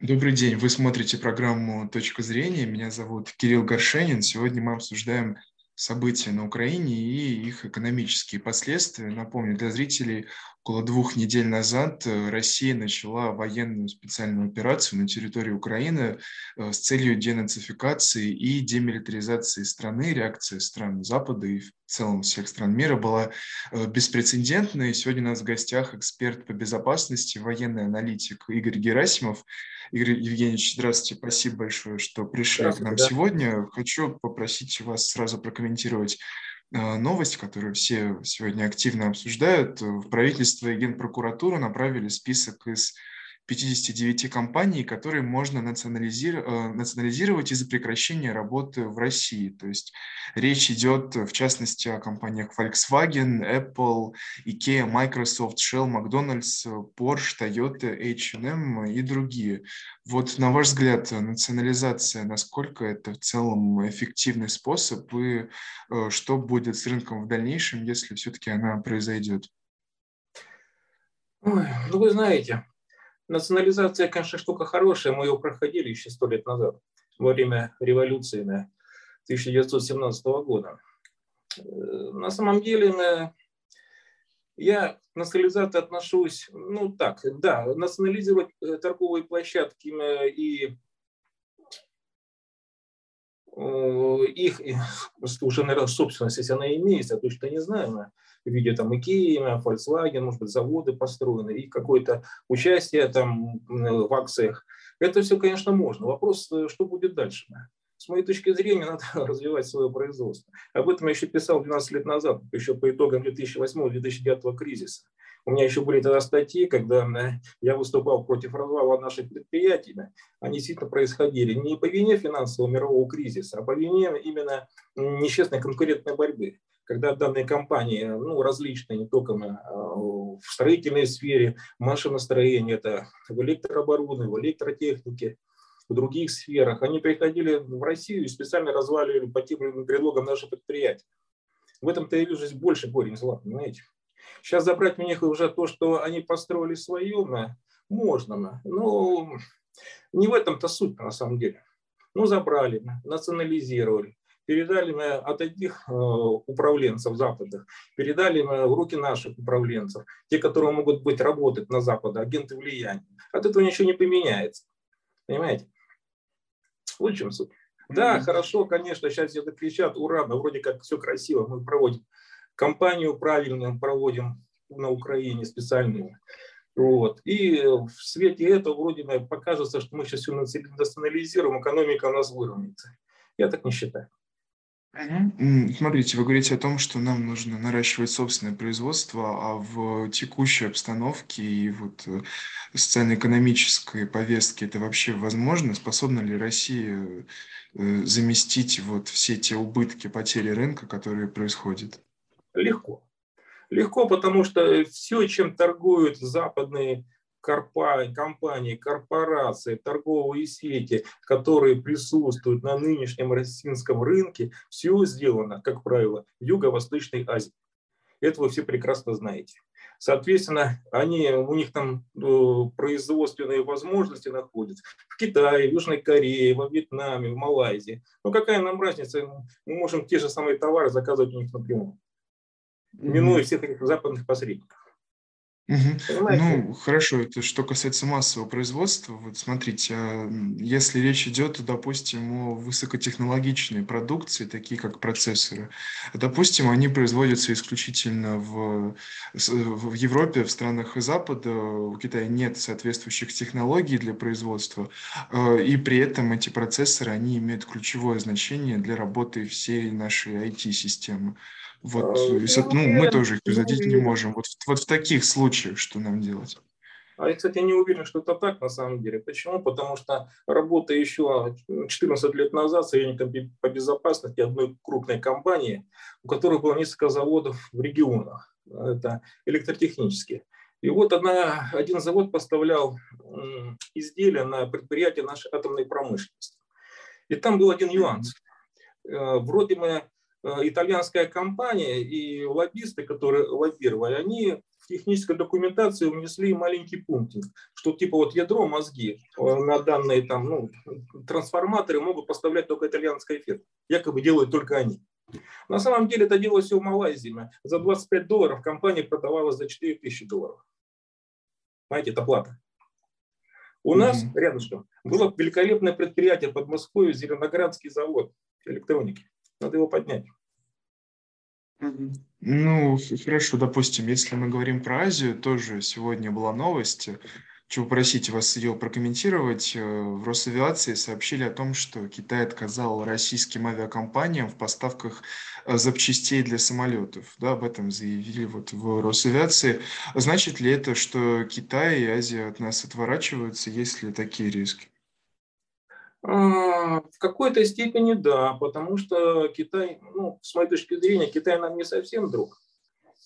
Добрый день. Вы смотрите программу «Точка зрения». Меня зовут Кирилл Горшенин. Сегодня мы обсуждаем события на Украине и их экономические последствия. Напомню, для зрителей, около двух недель назад э, Россия начала военную специальную операцию на территории Украины э, с целью денацификации и демилитаризации страны. Реакция стран Запада и в целом всех стран мира была э, беспрецедентной. Сегодня у нас в гостях эксперт по безопасности, военный аналитик Игорь Герасимов. Игорь Евгеньевич, здравствуйте, спасибо большое, что пришли к нам да. сегодня. Хочу попросить вас сразу прокомментировать э, новость, которую все сегодня активно обсуждают. В правительство и Генпрокуратура направили список из 59 компаний, которые можно национализировать, национализировать из-за прекращения работы в России. То есть речь идет, в частности, о компаниях Volkswagen, Apple, IKEA, Microsoft, Shell, McDonald's, Porsche, Toyota, H&M и другие. Вот на ваш взгляд, национализация, насколько это в целом эффективный способ и э, что будет с рынком в дальнейшем, если все-таки она произойдет? Ой, ну вы знаете, Национализация, конечно, штука хорошая. Мы ее проходили еще сто лет назад, во время революции 1917 года. Э, на самом деле, я к национализации отношусь, ну так, да, национализировать э, торговые площадки и их уже, наверное, собственность, если она имеется, я точно не знаю, в виде там Икея, Volkswagen, может быть, заводы построены, и какое-то участие там в акциях. Это все, конечно, можно. Вопрос, э, что будет дальше? С моей точки зрения, надо развивать свое производство. Об этом я еще писал 12 лет назад, еще по итогам 2008-2009 кризиса. У меня еще были тогда статьи, когда э, я выступал против развала наших предприятий. Они действительно происходили не по вине финансового мирового кризиса, а по вине именно нечестной конкурентной борьбы когда данные компании, ну, различные, не только а, в строительной сфере, машиностроении, это в электрооборудовании, в электротехнике, в других сферах, они приходили в Россию и специально разваливали по тем предлогам наши предприятия. В этом-то я вижу здесь больше корень зла, понимаете? Сейчас забрать у них уже то, что они построили свое, можно, но не в этом-то суть на самом деле. Ну, забрали, национализировали передали мы от одних э, управленцев западных, передали мы в руки наших управленцев, те, которые могут быть работать на Западе, агенты влияния. От этого ничего не поменяется. Понимаете? Вот в чем суть. Да, хорошо, конечно, сейчас все кричат, ура, но вроде как все красиво, мы проводим кампанию правильную, проводим на Украине специальную. Вот. И в свете этого вроде бы покажется, что мы сейчас все национализируем, экономика у нас выровняется. Я так не считаю. Смотрите, вы говорите о том, что нам нужно наращивать собственное производство, а в текущей обстановке и вот э, социально-экономической повестке это вообще возможно? Способна ли Россия э, заместить вот все те убытки, потери рынка, которые происходят? Легко. Легко, потому что все, чем торгуют западные компании, корпорации, торговые сети, которые присутствуют на нынешнем российском рынке, все сделано, как правило, в Юго-Восточной Азии. Это вы все прекрасно знаете. Соответственно, они, у них там э, производственные возможности находятся в Китае, в Южной Корее, во Вьетнаме, в Малайзии. Ну какая нам разница? Мы можем те же самые товары заказывать у них напрямую, минуя всех этих западных посредников. Угу. Ну, хорошо, это что касается массового производства. Вот смотрите, а, если речь идет, допустим, о высокотехнологичной продукции, такие как процессоры, допустим, они производятся исключительно в, в Европе, в странах Запада, в Китае нет соответствующих технологий для производства, а, и при этом эти процессоры, они имеют ключевое значение для работы всей нашей IT-системы. Вот, а, ну, мы тоже их производить не можем. Вот, вот в таких случаях что нам делать? А я, кстати, не уверен, что это так на самом деле. Почему? Потому что работа еще 14 лет назад советником по безопасности одной крупной компании, у которой было несколько заводов в регионах. Это электротехнические. И вот одна, один завод поставлял изделия на предприятие нашей атомной промышленности. И там был один нюанс. Э, вроде мы Э, итальянская компания и лоббисты, которые лоббировали, они технической документации внесли маленький пунктик, что типа вот ядро, мозги э, на данные там, ну, трансформаторы могут поставлять только итальянская фирма. Якобы делают только они. На самом деле это делалось все в Малайзии. За 25 долларов компания продавалась за 4 тысячи долларов. Понимаете, это плата. У mm-hmm. нас рядышком было великолепное предприятие под Москвой, Зеленоградский завод электроники. Надо его поднять. Ну, хорошо, допустим, если мы говорим про Азию, тоже сегодня была новость, хочу попросить вас ее прокомментировать. Э, в Росавиации сообщили о том, что Китай отказал российским авиакомпаниям в поставках э, запчастей для самолетов. Да, об этом заявили вот в Росавиации. Значит ли это, что Китай и Азия от нас отворачиваются, есть ли такие риски? А, в какой-то степени да, потому что Китай, ну, с моей точки зрения, Китай нам не совсем друг.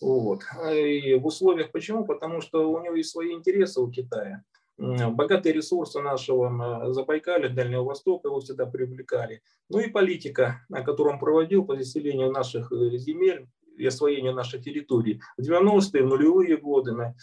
Вот. И в условиях почему? Потому что у него есть свои интересы у Китая. Богатые ресурсы нашего Забайкалья, Дальнего Востока его всегда привлекали. Ну и политика, которую он проводил по заселению наших э, земель и освоению нашей территории в 90-е, в нулевые годы.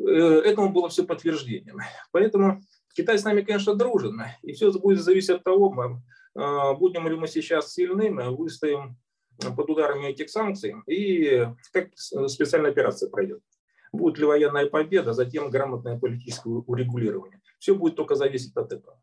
Э, этому было все подтверждением. Поэтому Китай с нами, конечно, дружен, и все будет зависеть от того, мы, а, будем ли мы сейчас сильны, мы выстоим под ударами этих санкций, и как специальная операция пройдет. Будет ли военная победа, затем грамотное политическое урегулирование. Все будет только зависеть от этого.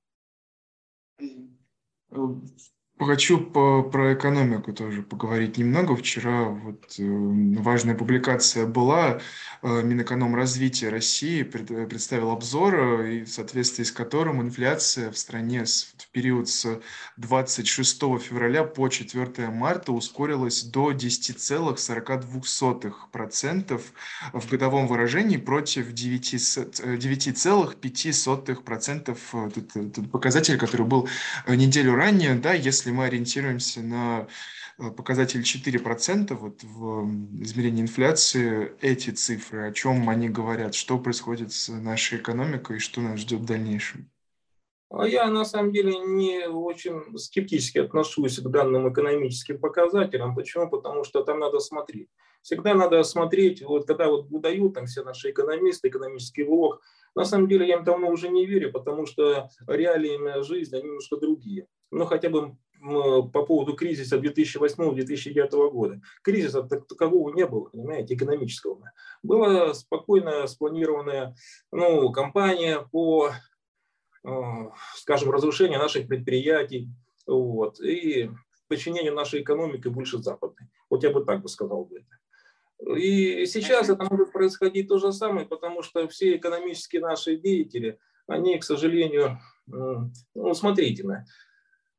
Хочу по, про экономику тоже поговорить немного. Вчера вот э, важная публикация была. Э, Минэкономразвития России пред, представил обзор, э, и в соответствии с которым инфляция в стране с, в период с 26 февраля по 4 марта ускорилась до 10,42% в годовом выражении против 9,5%. Э, тут, тут показатель, который был э, неделю ранее, да, если если мы ориентируемся на э, показатель 4% вот в измерении инфляции, эти цифры, о чем они говорят, что происходит с нашей экономикой и что нас ждет в дальнейшем? А я на самом деле не очень скептически отношусь к данным экономическим показателям. Почему? Потому что там надо смотреть. Всегда надо смотреть, вот когда вот выдают там все наши экономисты, экономический блок, на самом деле я им давно уже не верю, потому что реалии жизни, они немножко другие. Ну, хотя бы по поводу кризиса 2008-2009 года. Кризиса такового не было, понимаете, экономического. Была спокойно спланированная ну, кампания по, э, скажем, разрушению наших предприятий вот, и подчинению нашей экономики больше западной. Вот я бы так бы сказал бы это. И сейчас это может происходить то же самое, потому что все экономические наши деятели, они, к сожалению, ну, смотрите,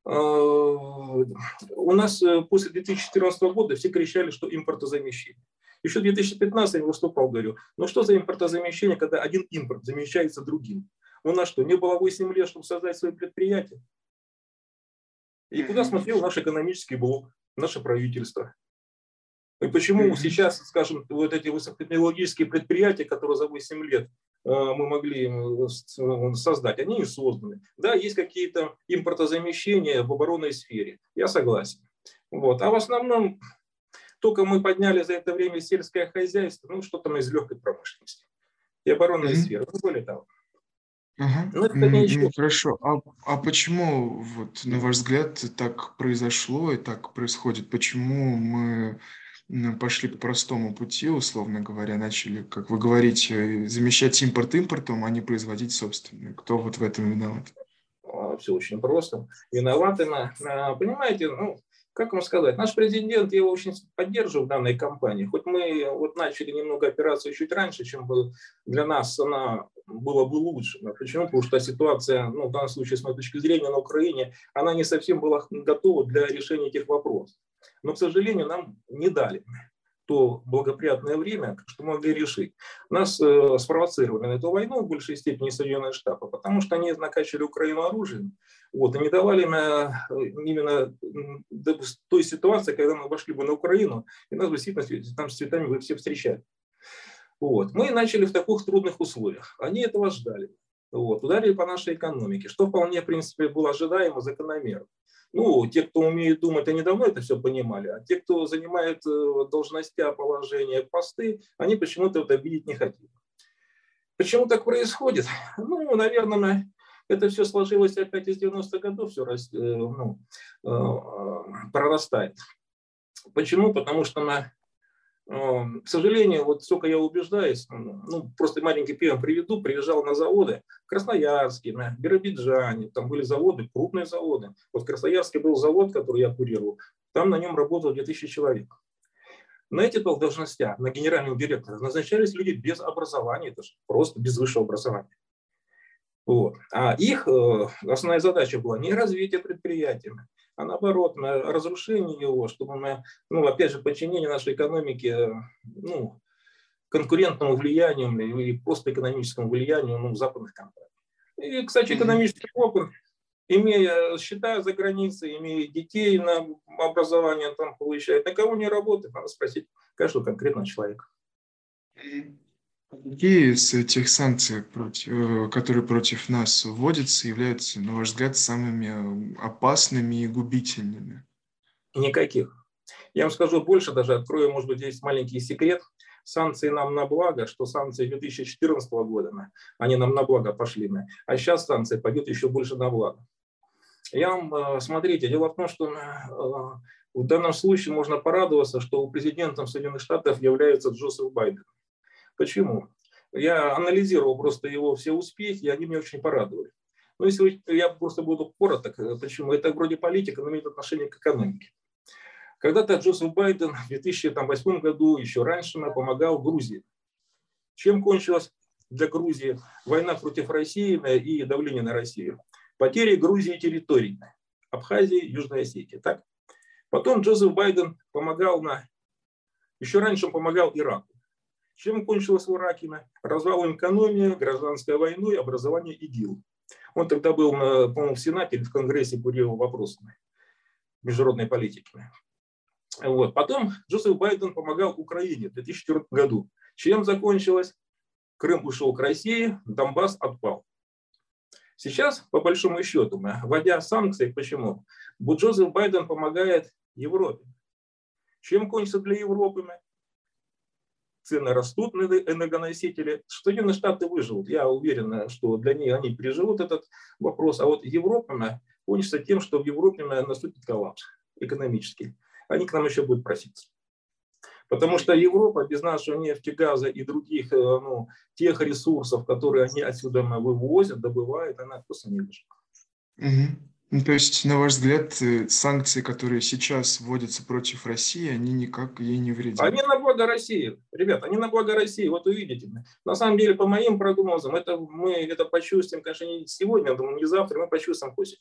у нас э, после 2014 года все кричали, что импортозамещение. Еще в 2015 я выступал, говорю, ну что за импортозамещение, когда один импорт замещается другим? У нас что, не было 8 лет, чтобы создать свои предприятия? И куда смотрел наш экономический блок, наше правительство? И почему сейчас, скажем, вот эти высокотехнологические предприятия, которые за 8 лет Э, мы могли э, создать, они не созданы. Да, есть какие-то импортозамещения в оборонной сфере, я согласен. Вот. А в основном только мы подняли за это время сельское хозяйство, ну что там из легкой промышленности и оборонной mm-hmm. сферы, ну более того. Ага. Ну, это ну, хорошо. А, а почему, вот, на ваш взгляд, так произошло и так происходит? Почему мы пошли по простому пути, условно говоря, начали, как вы говорите, замещать импорт импортом, а не производить собственный. Кто вот в этом виноват? А, Все очень просто. Виноваты, на, на, понимаете, ну, как вам сказать, наш президент, я его очень поддерживаю в данной кампании. Хоть мы вот начали немного операцию чуть раньше, чем бы для нас она была бы лучше. Почему? Потому что ситуация, ну, в данном случае, с моей точки зрения, на Украине, она не совсем была готова для решения этих вопросов. Но, к сожалению, нам не дали то благоприятное время, что могли решить. Нас э, спровоцировали на эту войну в большей степени Соединенные Штаты, потому что они накачали Украину оружием, вот, и не давали на, э, именно той ситуации, когда мы вошли бы на Украину, и нас бы действительно там с цветами вы все встречали. Вот. Мы начали в таких трудных условиях. Они этого ждали. Вот, ударили по нашей экономике, что вполне, в принципе, было ожидаемо, закономерно. Ну, те, кто умеет думать, они давно это все понимали, а те, кто занимает э, должности, положения, посты, они почему-то это видеть не хотят. Почему так происходит? Ну, наверное, это все сложилось опять из 90-х годов, все рас, э, ну, э, прорастает. Почему? Потому что Эм, к сожалению, вот сколько я убеждаюсь, ну, просто маленький пример приведу, приезжал на заводы в Красноярске, на Биробиджане, там были заводы, крупные заводы. Вот в Красноярске был завод, который я курировал, там на нем работало 2000 человек. На эти должности, на генерального директора, назначались люди без образования, это же просто без высшего образования. Вот. А их э, основная задача была не развитие предприятия, а наоборот, на разрушение его, чтобы мы, ну, опять же, подчинение нашей экономики, ну, конкурентному влиянию или просто экономическому влиянию ну, западных компаний. И, кстати, экономический опыт, имея счета за границей, имея детей на образование там получает, на кого не работает, надо спросить каждого конкретного человека. Какие из этих санкций, против, э, которые против нас вводятся, являются, на ваш взгляд, самыми опасными и губительными? Никаких. Я вам скажу больше, даже открою, может быть, здесь маленький секрет. Санкции нам на благо, что санкции 2014 года, они нам на благо пошли. А сейчас санкции пойдут еще больше на благо. Я вам, э, смотрите, дело в том, что э, в данном случае можно порадоваться, что президентом Соединенных Штатов является Джозеф Байден. Почему? Я анализировал просто его все успехи, и они меня очень порадовали. Но если я просто буду короток, э, почему? Это вроде политика, но имеет отношение к экономике. Когда-то Джозеф Байден в 2008 году, еще раньше, помогал Грузии. Чем кончилась для Грузии война против России и давление на Россию? Потери Грузии территорий. Абхазии, Южной Осетии. Так? Потом Джозеф Байден помогал на... Еще раньше он помогал Ираку. Чем кончилось в Ираке? Развалом экономии, гражданской войной, образование ИГИЛ. Он тогда был, по-моему, в Сенате или в Конгрессе курировал вопросы международной политики. Вот. Потом Джозеф Байден помогал Украине в 2004 году. Чем закончилось? Крым ушел к России, Донбасс отпал. Сейчас, по большому счету, вводя санкции, почему? Джозеф Байден помогает Европе. Чем кончится для Европы? Цены растут на энергоносители. Соединенные Штаты выживут. Я уверен, что для них они переживут этот вопрос. А вот Европа кончится тем, что в Европе наступит коллапс экономический. Они к нам еще будут проситься. Потому что Европа без нашего нефти, газа и других э, ну, тех ресурсов, которые они отсюда вывозят, добывают, она просто не выживет. Угу. Ну, то есть, на ваш взгляд, э, санкции, которые сейчас вводятся против России, они никак ей не вредят? Они на благо России, ребят, они на благо России, вот увидите. На самом деле, по моим прогнозам, это мы это почувствуем, конечно, не сегодня, думаю, не завтра, мы почувствуем к осени.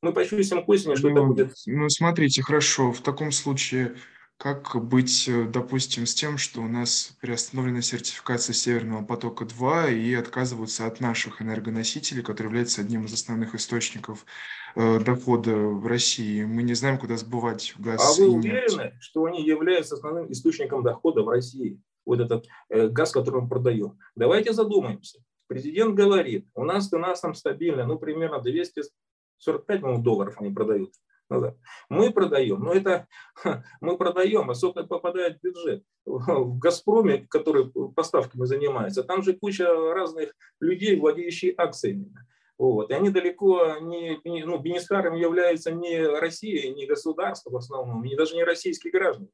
Мы почувствуем к осени, что ну, это будет. Ну, смотрите, хорошо, в таком случае как быть, э, допустим, с тем, что у нас приостановлена сертификация Северного потока-2 и отказываются от наших энергоносителей, которые являются одним из основных источников э, дохода в России? Мы не знаем, куда сбывать газ. А вы уверены, что они являются основным источником дохода в России? Вот этот э, газ, который мы продаем. Давайте задумаемся. Президент говорит, у нас цена там стабильная, ну, примерно 245 долларов они продают. Мы продаем, но это мы продаем, а сколько попадает в бюджет. В «Газпроме», который поставками занимается, там же куча разных людей, владеющих акциями. Вот. И они далеко не, ну, бенефициарами являются не Россия, не государство в основном, и даже не российские граждане.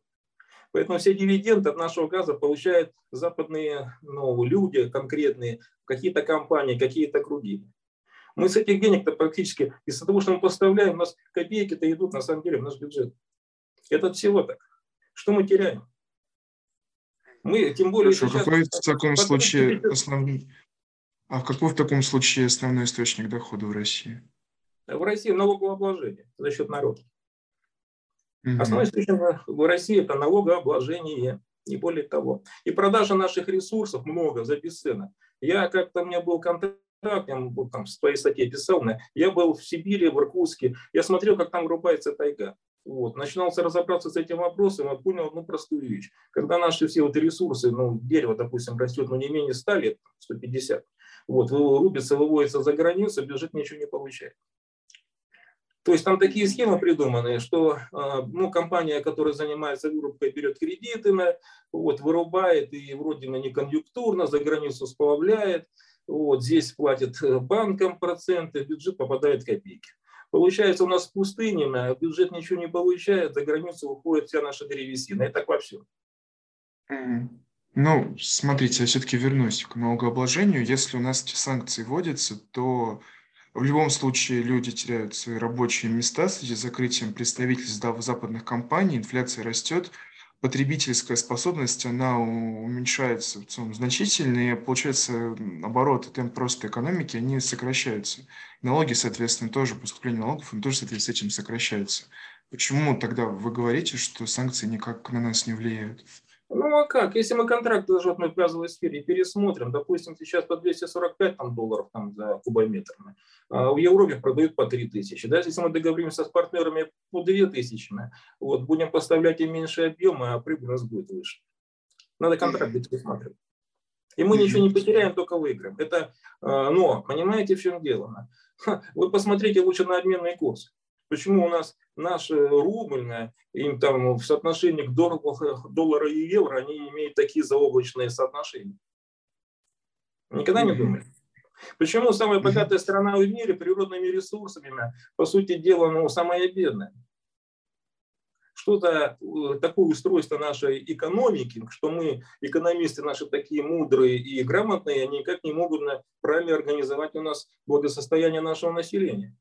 Поэтому все дивиденды от нашего газа получают западные ну, люди конкретные, какие-то компании, какие-то круги. Мы с этих денег-то практически, из-за того, что мы поставляем, у нас копейки-то идут на самом деле в наш бюджет. Это всего так. Что мы теряем? Мы, тем более Хорошо, сейчас... Какой в таком случае основной... А какой в таком случае основной источник дохода в России? В России налогообложение за счет народа. Угу. Основной источник в России это налогообложение, не более того. И продажа наших ресурсов много за бесценок. Я как-то, у меня был контакт так, я там в своей статье писал, я был в Сибири, в Иркутске, я смотрел, как там рубается тайга. Вот. Начинался разобраться с этим вопросом и понял одну простую вещь. Когда наши все вот ресурсы, ну, дерево, допустим, растет ну, не менее 100 лет, 150, вот, рубится, выводится за границу, бюджет ничего не получает. То есть там такие схемы придуманы, что а, ну, компания, которая занимается вырубкой, берет кредиты, вот, вырубает и вроде на не конъюнктурно, за границу сплавляет, вот, здесь платит э, банкам проценты, бюджет попадает копейки. Получается, у нас в пустыне, бюджет ничего не получает, за границу уходит вся наша древесина. И так во всем. Ну, смотрите, я все-таки вернусь к налогообложению. Если у нас эти санкции вводятся, то в любом случае люди теряют свои рабочие места с закрытием представительств западных компаний, инфляция растет, потребительская способность, она уменьшается в целом значительно, и получается обороты, темп просто экономики, они сокращаются. Налоги, соответственно, тоже, поступление налогов, они тоже, соответственно, с этим сокращаются. Почему тогда вы говорите, что санкции никак на нас не влияют? Ну а как? Если мы контракт дожжетной в газовой сфере пересмотрим, допустим, сейчас по 245 там, долларов там, за кубометр, а в Европе продают по 3 тысячи. Даже если мы договоримся с партнерами по 2 тысячи, вот, будем поставлять им меньше объемы, а прибыль у нас будет выше. Надо контракты пересматривать. И мы ничего не потеряем, только выиграем. Это, а, но, понимаете, в чем дело? Вы посмотрите лучше на обменный курс. Почему у нас наш рубль, им там в соотношении к доллару и евро, они имеют такие заоблачные соотношения? Никогда не думали? Почему самая богатая страна в мире природными ресурсами, по сути дела, ну, самая бедная? Что-то э, такое устройство нашей экономики, что мы, экономисты наши такие мудрые и грамотные, они никак не могут правильно организовать у нас благосостояние нашего населения.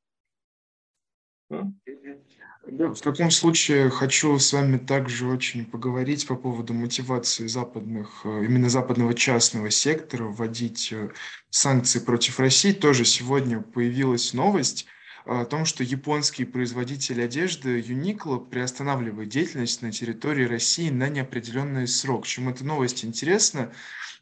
В таком случае хочу с вами также очень поговорить по поводу мотивации западных, э, именно западного частного сектора вводить э, санкции против России. Тоже сегодня появилась новость о том, что японский производитель одежды Uniqlo приостанавливает деятельность на территории России на неопределенный срок. Чем эта новость интересна?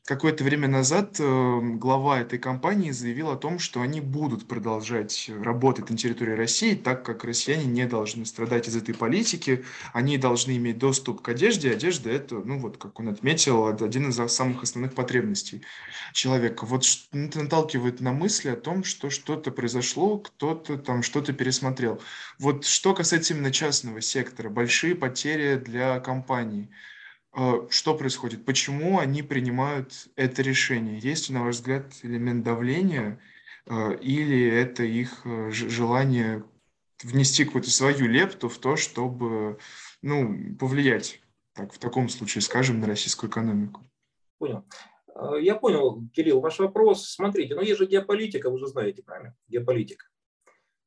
Какое-то время назад эм, глава этой компании заявил о том, что они будут продолжать работать на территории России, так как россияне не должны страдать из этой политики, они должны иметь доступ к одежде. Одежда – это, ну вот, как он отметил, один из самых основных потребностей человека. Вот это наталкивает на мысли о том, что что-то произошло, кто-то там что-то пересмотрел. Вот что касается именно частного сектора, большие потери для а, что происходит? Почему они принимают это решение? Есть ли, на ваш взгляд, элемент давления а, или это их а, желание внести какую-то свою лепту в то, чтобы ну, повлиять, так, в таком случае, скажем, на российскую экономику? Понял. Я понял, Кирилл, ваш вопрос. Смотрите, ну есть же геополитика, вы же знаете правильно, геополитика.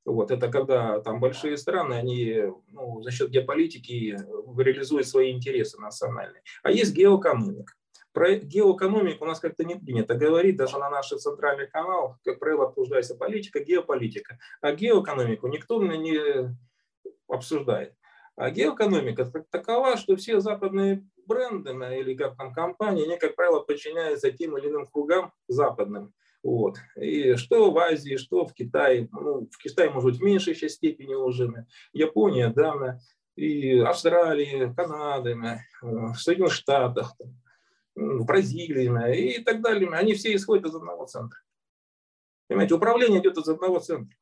Вот, это когда там большие страны, они ну, за счет геополитики реализуют свои интересы национальные. А есть геоэкономика. Про геоэкономику у нас как-то не принято говорить, даже на наших центральных каналах, как правило, обсуждается политика, геополитика. А геоэкономику никто не обсуждает. А геоэкономика такова, что все западные бренды или как там компании, они, как правило, подчиняются тем или иным кругам западным. Вот. И что в Азии, что в Китае, ну, в Китае, может быть, в меньшей степени уже, Япония, да, и Австралии, Канады, э, в Соединенных Штатах, в Бразилии и так далее. Они все исходят из одного центра. Понимаете, управление идет из одного центра.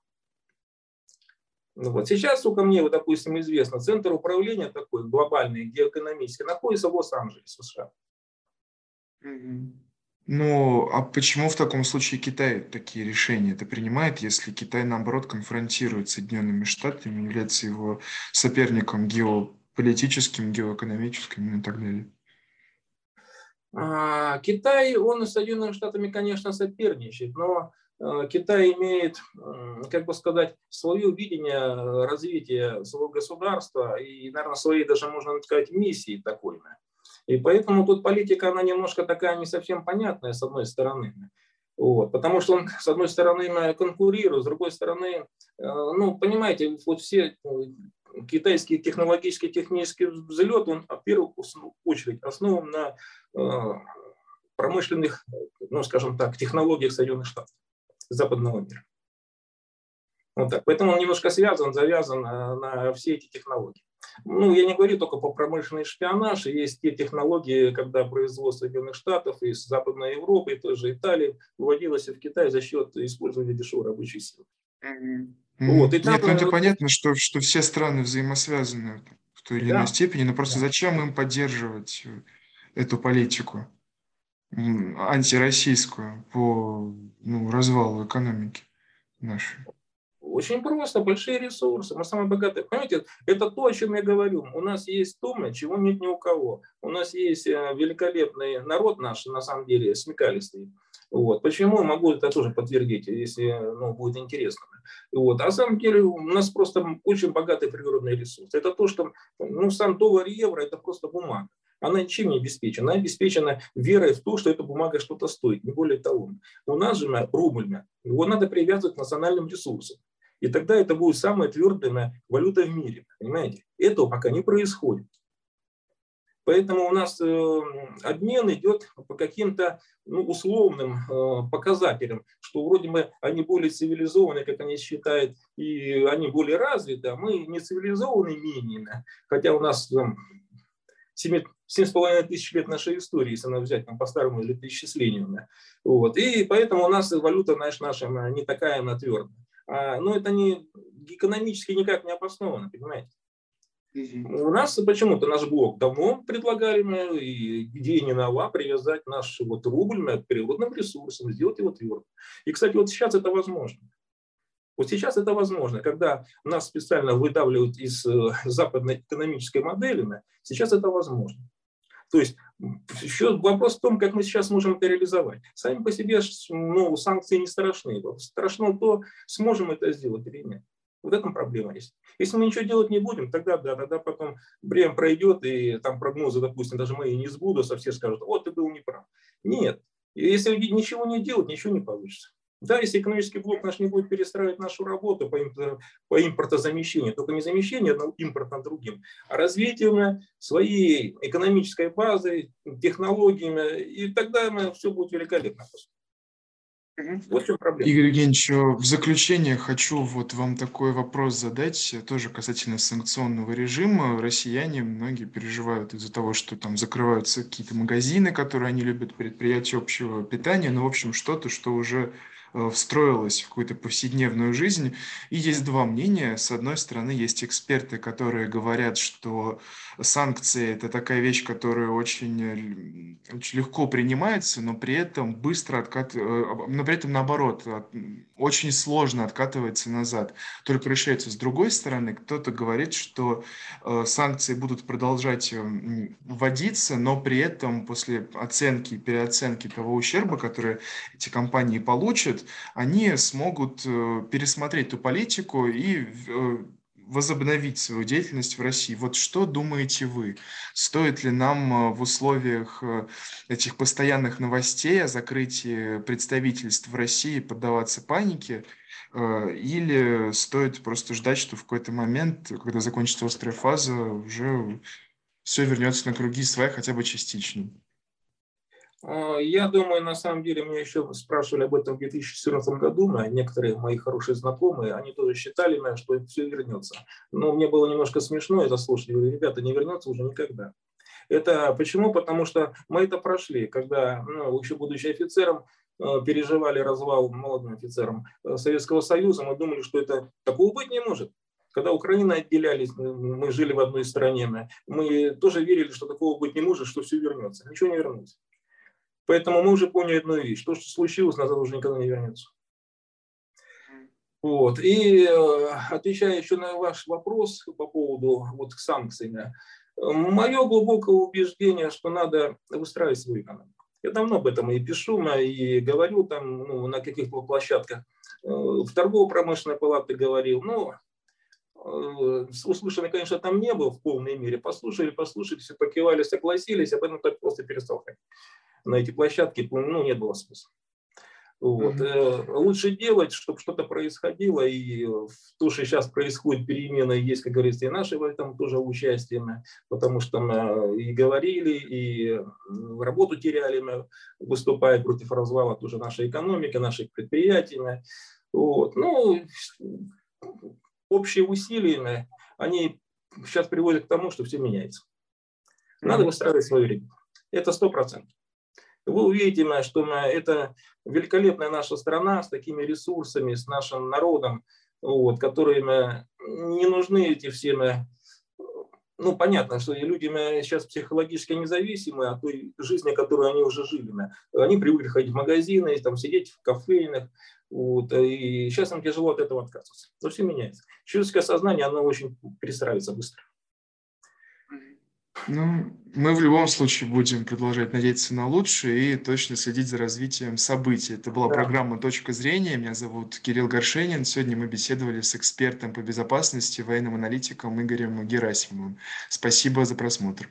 Ну вот. Сейчас, сколько мне, вот, допустим, известно, центр управления такой глобальный, геоэкономический, находится в Лос-Анджелесе, США. Ну, а почему в таком случае Китай такие решения это принимает, если Китай, наоборот, конфронтирует Соединенными Штатами, является его соперником геополитическим, геоэкономическим и так далее? А, Китай, он с Соединенными Штатами, конечно, соперничает, но э, Китай имеет, как бы сказать, свое видение развития своего государства и, наверное, своей даже, можно сказать, миссии такой. И поэтому тут политика, она немножко такая не совсем понятная, с одной стороны. Вот, потому что он, с одной стороны, конкурирует, с другой стороны, э, ну, понимаете, вот все э, китайский технологический технический взлет, он, в первую очередь, основан на э, промышленных, ну, скажем так, технологиях Соединенных Штатов, западного мира. Вот так. Поэтому он немножко связан, завязан на все эти технологии. Ну, я не говорю только по промышленный шпионаж, есть те технологии, когда производство Соединенных Штатов из Западной Европы, и той же Италии выводилось в Китай за счет использования дешевой рабочей силы. Mm-hmm. Вот, и там, Нет, ну это понятно, что, что все страны взаимосвязаны в той или да. иной степени, но просто да. зачем им поддерживать эту политику антироссийскую по ну, развалу экономики нашей? Очень просто, большие ресурсы, мы самые богатые. Понимаете, это то, о чем я говорю. У нас есть то, чего нет ни у кого. У нас есть э, великолепный народ наш, на самом деле, смекалистый. Вот. Почему? Я могу это тоже подтвердить, если ну, будет интересно. Вот. А на самом деле у нас просто очень богатый природный ресурс. Это то, что ну, сам доллар и евро – это просто бумага. Она ничем не обеспечена. Она обеспечена верой в то, что эта бумага что-то стоит, не более того. У нас же рубль, его надо привязывать к национальным ресурсам. И тогда это будет самая твердая валюта в мире. Понимаете? Этого пока не происходит. Поэтому у нас э, обмен идет по каким-то ну, условным э, показателям, что вроде бы они более цивилизованы, как они считают, и они более развиты, а мы не цивилизованы менее. Хотя у нас там, 7,5 тысяч лет нашей истории, если надо взять там, по старому или летоисчислению. Вот. И поэтому у нас валюта знаешь, наша не такая, она твердая. А, но это не, экономически никак не обосновано, понимаете? У нас почему-то наш блок давно предлагали мы, и идея не нова, привязать наш вот рубль к природным ресурсам, сделать его твердым. И, кстати, вот сейчас это возможно. Вот сейчас это возможно, когда нас специально выдавливают из э, западной экономической модели, сейчас это возможно. То есть еще вопрос в том, как мы сейчас можем это реализовать. Сами по себе ну, санкции не страшны. Страшно то, сможем это сделать или нет. Вот этом проблема есть. Если мы ничего делать не будем, тогда да, тогда потом время пройдет, и там прогнозы, допустим, даже мои не сбудутся, все скажут, вот ты был неправ. Нет. Если ничего не делать, ничего не получится. Да, если экономический блок наш не будет перестраивать нашу работу по, импорт, по импортозамещению, только не замещение одного импорта другим, а развитием своей экономической базы, технологиями, и тогда все будет великолепно. Вот в проблема. Игорь Евгеньевич, в заключение хочу вот вам такой вопрос задать, тоже касательно санкционного режима. Россияне многие переживают из-за того, что там закрываются какие-то магазины, которые они любят, предприятия общего питания, ну, в общем, что-то, что уже Э, встроилась в какую-то повседневную жизнь. И есть два мнения. С одной стороны, есть эксперты, которые говорят, что санкции – это такая вещь, которая очень, очень легко принимается, но при этом быстро откат... Э, но при этом наоборот, очень сложно откатывается назад. Только решается с другой стороны. Кто-то говорит, что э, санкции будут продолжать вводиться, но при этом после оценки, переоценки того ущерба, который эти компании получат, они смогут э, пересмотреть ту политику и э, возобновить свою деятельность в России. Вот что думаете вы? Стоит ли нам э, в условиях этих постоянных новостей о закрытии представительств в России поддаваться панике? Или стоит просто ждать, что в какой-то момент, когда закончится острая фаза, уже все вернется на круги своя хотя бы частично? А, я думаю, на самом деле, меня еще спрашивали об этом в 2014 году, некоторые мои хорошие знакомые, они тоже считали, что все вернется. Но мне было немножко смешно это слушать. Я говорю, ребята, не вернется уже никогда. Это почему? Потому что мы это прошли, когда, ну, еще будучи офицером, э, переживали развал молодым офицером э, Советского Союза, мы думали, что это такого быть не может. Когда Украина отделялись, мы жили в одной стране, мы тоже верили, что такого быть не может, что все вернется. Ничего не вернется. Поэтому мы уже поняли одну вещь. То, что случилось, назад уже никогда не вернется. Вот. И э, отвечая еще на ваш вопрос по поводу вот, санкций, мое глубокое убеждение, что надо выстраивать свою экономику. Я давно об этом и пишу, и говорю там ну, на каких-то площадках. Э, в торгово-промышленной палате говорил, но э, услышанный, конечно, там не был в полной мере. Послушали, послушали, все покивали, согласились, а потом так просто перестал ходить на эти площадки, ну, нет было смысла. Вот. Mm-hmm. Лучше делать, чтобы что-то происходило, и то, что сейчас происходит перемены, есть, как говорится, и наши в этом тоже участие, потому что мы и говорили, и работу теряли, мы, выступая против развала тоже нашей экономики, наших предприятий. Вот. Ну, общие усилия, они сейчас приводит к тому, что все меняется. Надо выстраивать свою ритм. Это сто процентов. Вы увидите, что это великолепная наша страна с такими ресурсами, с нашим народом, вот, которые не нужны эти все ну, понятно, что люди сейчас психологически независимы от той жизни, которую они уже жили. Они привыкли ходить в магазины, там, сидеть в кафейнях, вот, и сейчас им тяжело от этого отказываться. Но все меняется. Человеческое сознание, оно очень перестраивается быстро. Ну, мы в любом случае будем продолжать надеяться на лучшее и точно следить за развитием событий. Это была да. программа «Точка зрения». Меня зовут Кирилл Горшенин. Сегодня мы беседовали с экспертом по безопасности, военным аналитиком Игорем Герасимовым. Спасибо за просмотр.